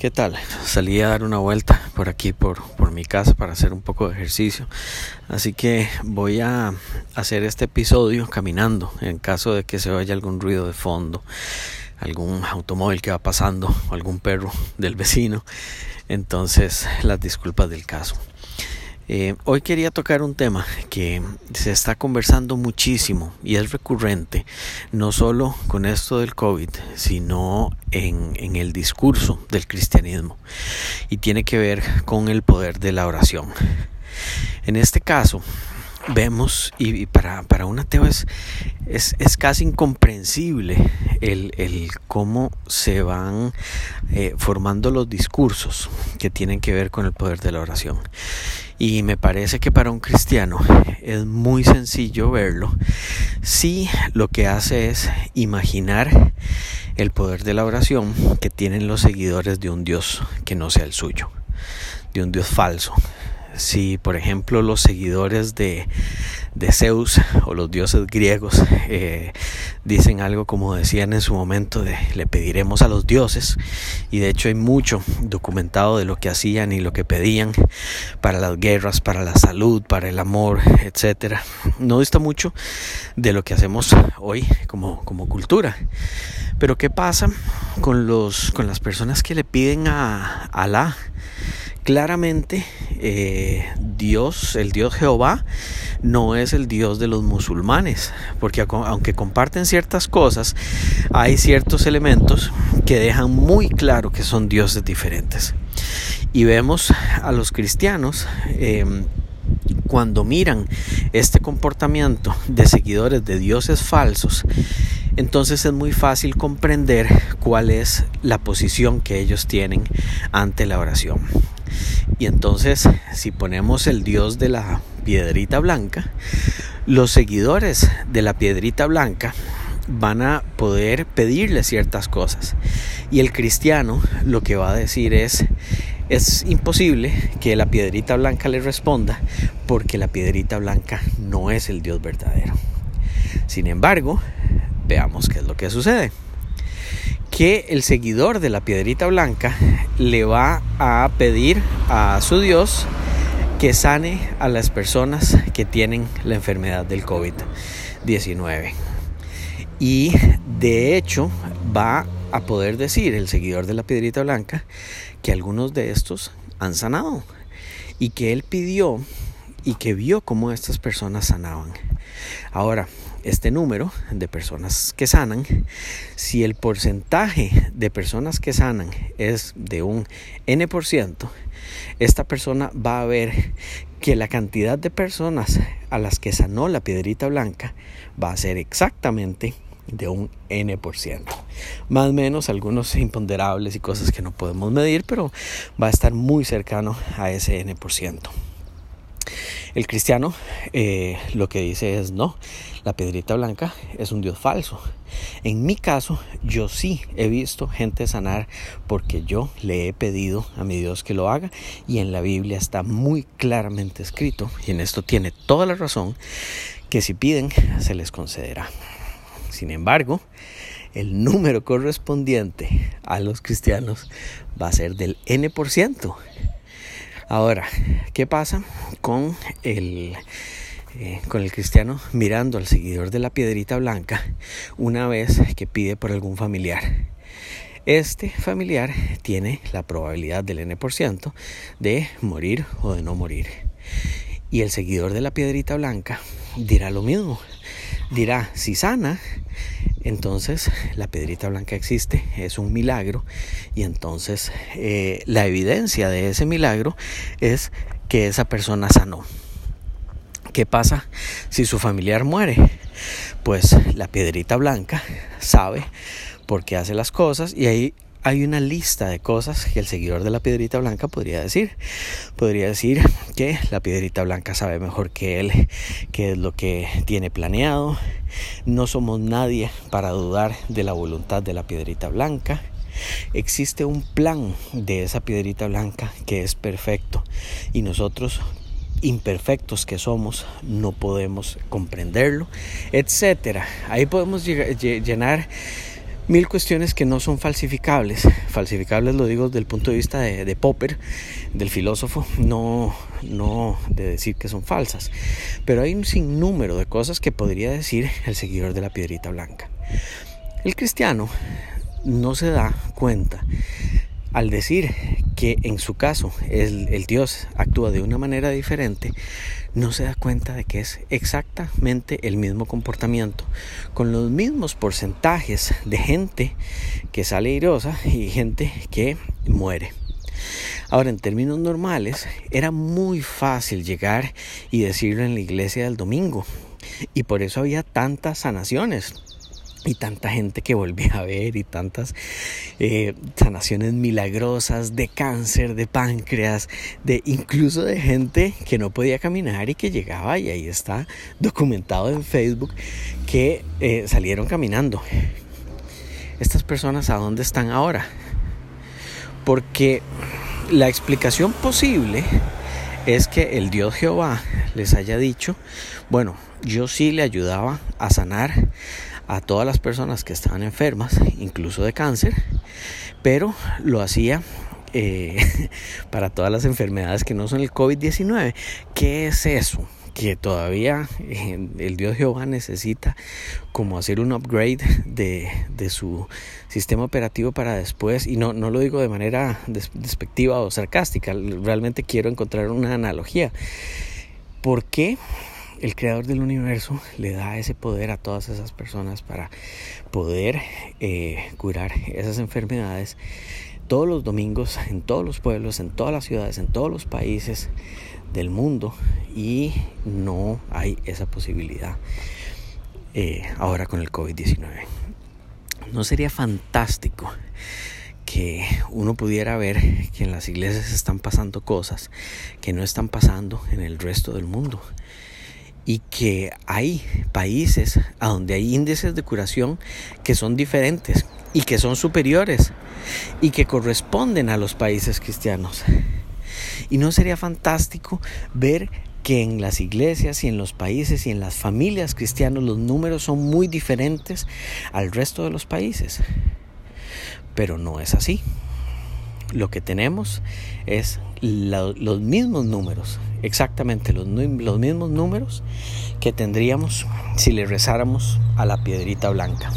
¿qué tal? Salí a dar una vuelta por aquí, por, por mi casa, para hacer un poco de ejercicio. Así que voy a hacer este episodio caminando, en caso de que se oya algún ruido de fondo, algún automóvil que va pasando, o algún perro del vecino. Entonces, las disculpas del caso. Eh, hoy quería tocar un tema que se está conversando muchísimo y es recurrente, no solo con esto del COVID, sino en, en el discurso del cristianismo y tiene que ver con el poder de la oración. En este caso, vemos, y, para, para, un ateo es, es, es casi incomprensible el, el, cómo se van eh, formando los discursos que tienen que ver con el poder de la oración. Y me parece que para un cristiano es muy sencillo verlo si lo que hace es imaginar el poder de la oración que tienen los seguidores de un Dios que no sea el suyo, de un Dios falso, si por ejemplo los seguidores de, de Zeus o los dioses griegos eh, dicen algo como decían en su momento de le pediremos a los dioses y de hecho hay mucho documentado de lo que hacían y lo que pedían para las guerras, para la salud, para el amor, etcétera. No dista mucho de lo que hacemos hoy como, como cultura. Pero ¿qué pasa con los con las personas que le piden a Alá? Claramente eh, Dios, el Dios Jehová, no es el Dios de los musulmanes, porque aunque comparten ciertas cosas, hay ciertos elementos que dejan muy claro que son dioses diferentes. Y vemos a los cristianos em, cuando miran este comportamiento de seguidores de dioses falsos, entonces es muy fácil comprender cuál es la posición que ellos tienen ante la oración. Y entonces, si ponemos el dios de la piedrita blanca, los seguidores de la piedrita blanca van a poder pedirle ciertas cosas. Y el cristiano lo que va a decir es, es imposible que la piedrita blanca le responda porque la piedrita blanca no es el Dios verdadero. Sin embargo, veamos qué es lo que sucede que el seguidor de la piedrita blanca le va a pedir a su Dios que sane a las personas que tienen la enfermedad del COVID-19. Y de hecho va a poder decir el seguidor de la piedrita blanca que algunos de estos han sanado y que él pidió y que vio cómo estas personas sanaban. Ahora, este número de personas que sanan, si el porcentaje de personas que sanan es de un N%, esta persona va a ver que la cantidad de personas a las que sanó la piedrita blanca va a ser exactamente de un N%. Más o menos algunos imponderables y cosas que no podemos medir, pero va a estar muy cercano a ese N%. El cristiano eh, lo que dice es no, la piedrita blanca es un Dios falso. En mi caso, yo sí he visto gente sanar porque yo le he pedido a mi Dios que lo haga y en la Biblia está muy claramente escrito, y en esto tiene toda la razón, que si piden se les concederá. Sin embargo, el número correspondiente a los cristianos va a ser del N%. Ahora, ¿qué pasa con el, eh, con el cristiano mirando al seguidor de la piedrita blanca una vez que pide por algún familiar? Este familiar tiene la probabilidad del N% de morir o de no morir. Y el seguidor de la piedrita blanca dirá lo mismo. Dirá, si sana, entonces la piedrita blanca existe, es un milagro y entonces eh, la evidencia de ese milagro es que esa persona sanó. ¿Qué pasa si su familiar muere? Pues la piedrita blanca sabe por qué hace las cosas y ahí hay una lista de cosas que el seguidor de la piedrita blanca podría decir. Podría decir que la piedrita blanca sabe mejor que él qué es lo que tiene planeado. No somos nadie para dudar de la voluntad de la piedrita blanca. Existe un plan de esa piedrita blanca que es perfecto y nosotros imperfectos que somos no podemos comprenderlo, etcétera. Ahí podemos llenar mil cuestiones que no son falsificables. Falsificables lo digo desde el punto de vista de, Popper, del filósofo, no, no de decir que son falsas. Pero hay un sinnúmero de cosas que podría decir el seguidor de la piedrita blanca. El cristiano no se da cuenta al decir que en su caso el, Dios actúa de una manera diferente, no se da cuenta de que es exactamente el mismo comportamiento, con los mismos porcentajes de gente que sale irosa y gente que muere. Ahora, en términos normales, era muy fácil llegar y decirlo en la iglesia del domingo, y por eso había tantas sanaciones y tanta gente que volví a ver y tantas eh, sanaciones milagrosas de cáncer, de páncreas, de incluso de gente que no podía caminar y que llegaba y ahí está documentado en Facebook que eh, salieron caminando. Estas personas a dónde están ahora? Porque la explicación posible es que el Dios Jehová les haya dicho, bueno, yo sí le ayudaba a sanar a todas las personas que estaban enfermas, incluso de cáncer, pero lo hacía eh, para todas las enfermedades que no son el COVID-19. ¿Qué es eso? que todavía eh, el Dios Jehová necesita como hacer un upgrade de, de, su sistema operativo para después, y no, no lo digo de manera despectiva o sarcástica, realmente quiero encontrar una analogía. ¿Por qué el creador del universo le da ese poder a todas esas personas para poder eh, curar esas enfermedades todos los domingos en todos los pueblos, en todas las ciudades, en todos los países del mundo y no hay esa posibilidad eh, ahora con el COVID-19. ¿No sería fantástico que uno pudiera ver que en las iglesias están pasando cosas que no están pasando en el resto del mundo? Y que hay países a donde hay índices de curación que son diferentes y que son superiores y que corresponden a los países cristianos. Y no sería fantástico ver que en las iglesias y en los países y en las familias cristianas los números son muy diferentes al resto de los países. Pero no es así. Lo que tenemos es los mismos números exactamente los, los mismos números que tendríamos si le rezáramos a la piedrita blanca.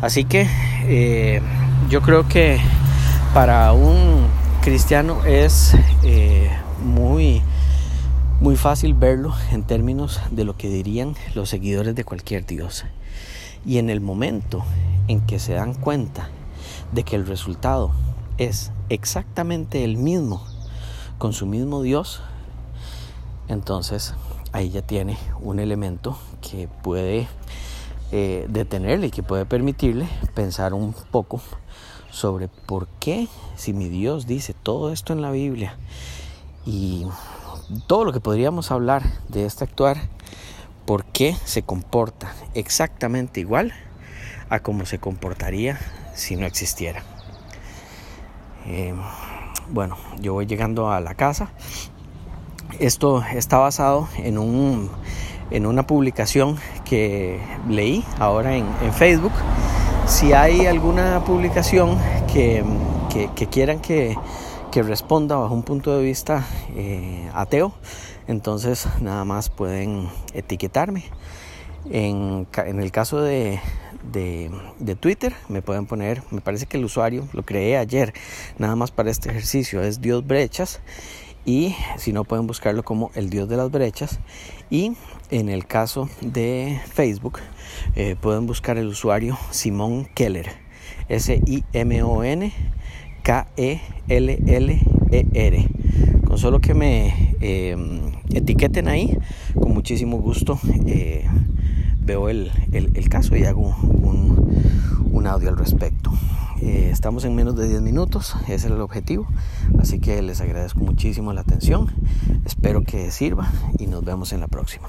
Así que eh, yo creo que para un cristiano es eh, muy, muy fácil verlo en términos de lo que dirían los seguidores de cualquier Dios. Y en el momento en que se dan cuenta de que el resultado es exactamente el mismo con su mismo Dios, entonces ahí ya tiene un elemento que puede eh, detenerle y que puede permitirle pensar un poco sobre por qué si mi Dios dice todo esto en la Biblia y todo lo que podríamos hablar de este actuar, por qué se comporta exactamente igual a como se comportaría si no existiera. Eh, bueno, yo voy llegando a la casa esto está basado en, un, en una publicación que leí ahora en, Facebook. Si hay alguna publicación que, quieran que, responda bajo un punto de vista eh, ateo, entonces nada más pueden etiquetarme. En, el caso de, Twitter me pueden poner, me parece que el usuario lo creé ayer, nada más para este ejercicio, es Dios Brechas y si no pueden buscarlo como el dios de las brechas y en el caso de Facebook eh, pueden buscar el usuario Simón Keller S-I-M-O-N K-E-L-L-E-R con solo que me eh, etiqueten ahí con muchísimo gusto eh, veo el, caso y hago un, un audio al respecto eh, estamos en menos de 10 minutos, ese es el objetivo. Así que les agradezco muchísimo la atención. Espero que sirva y nos vemos en la próxima.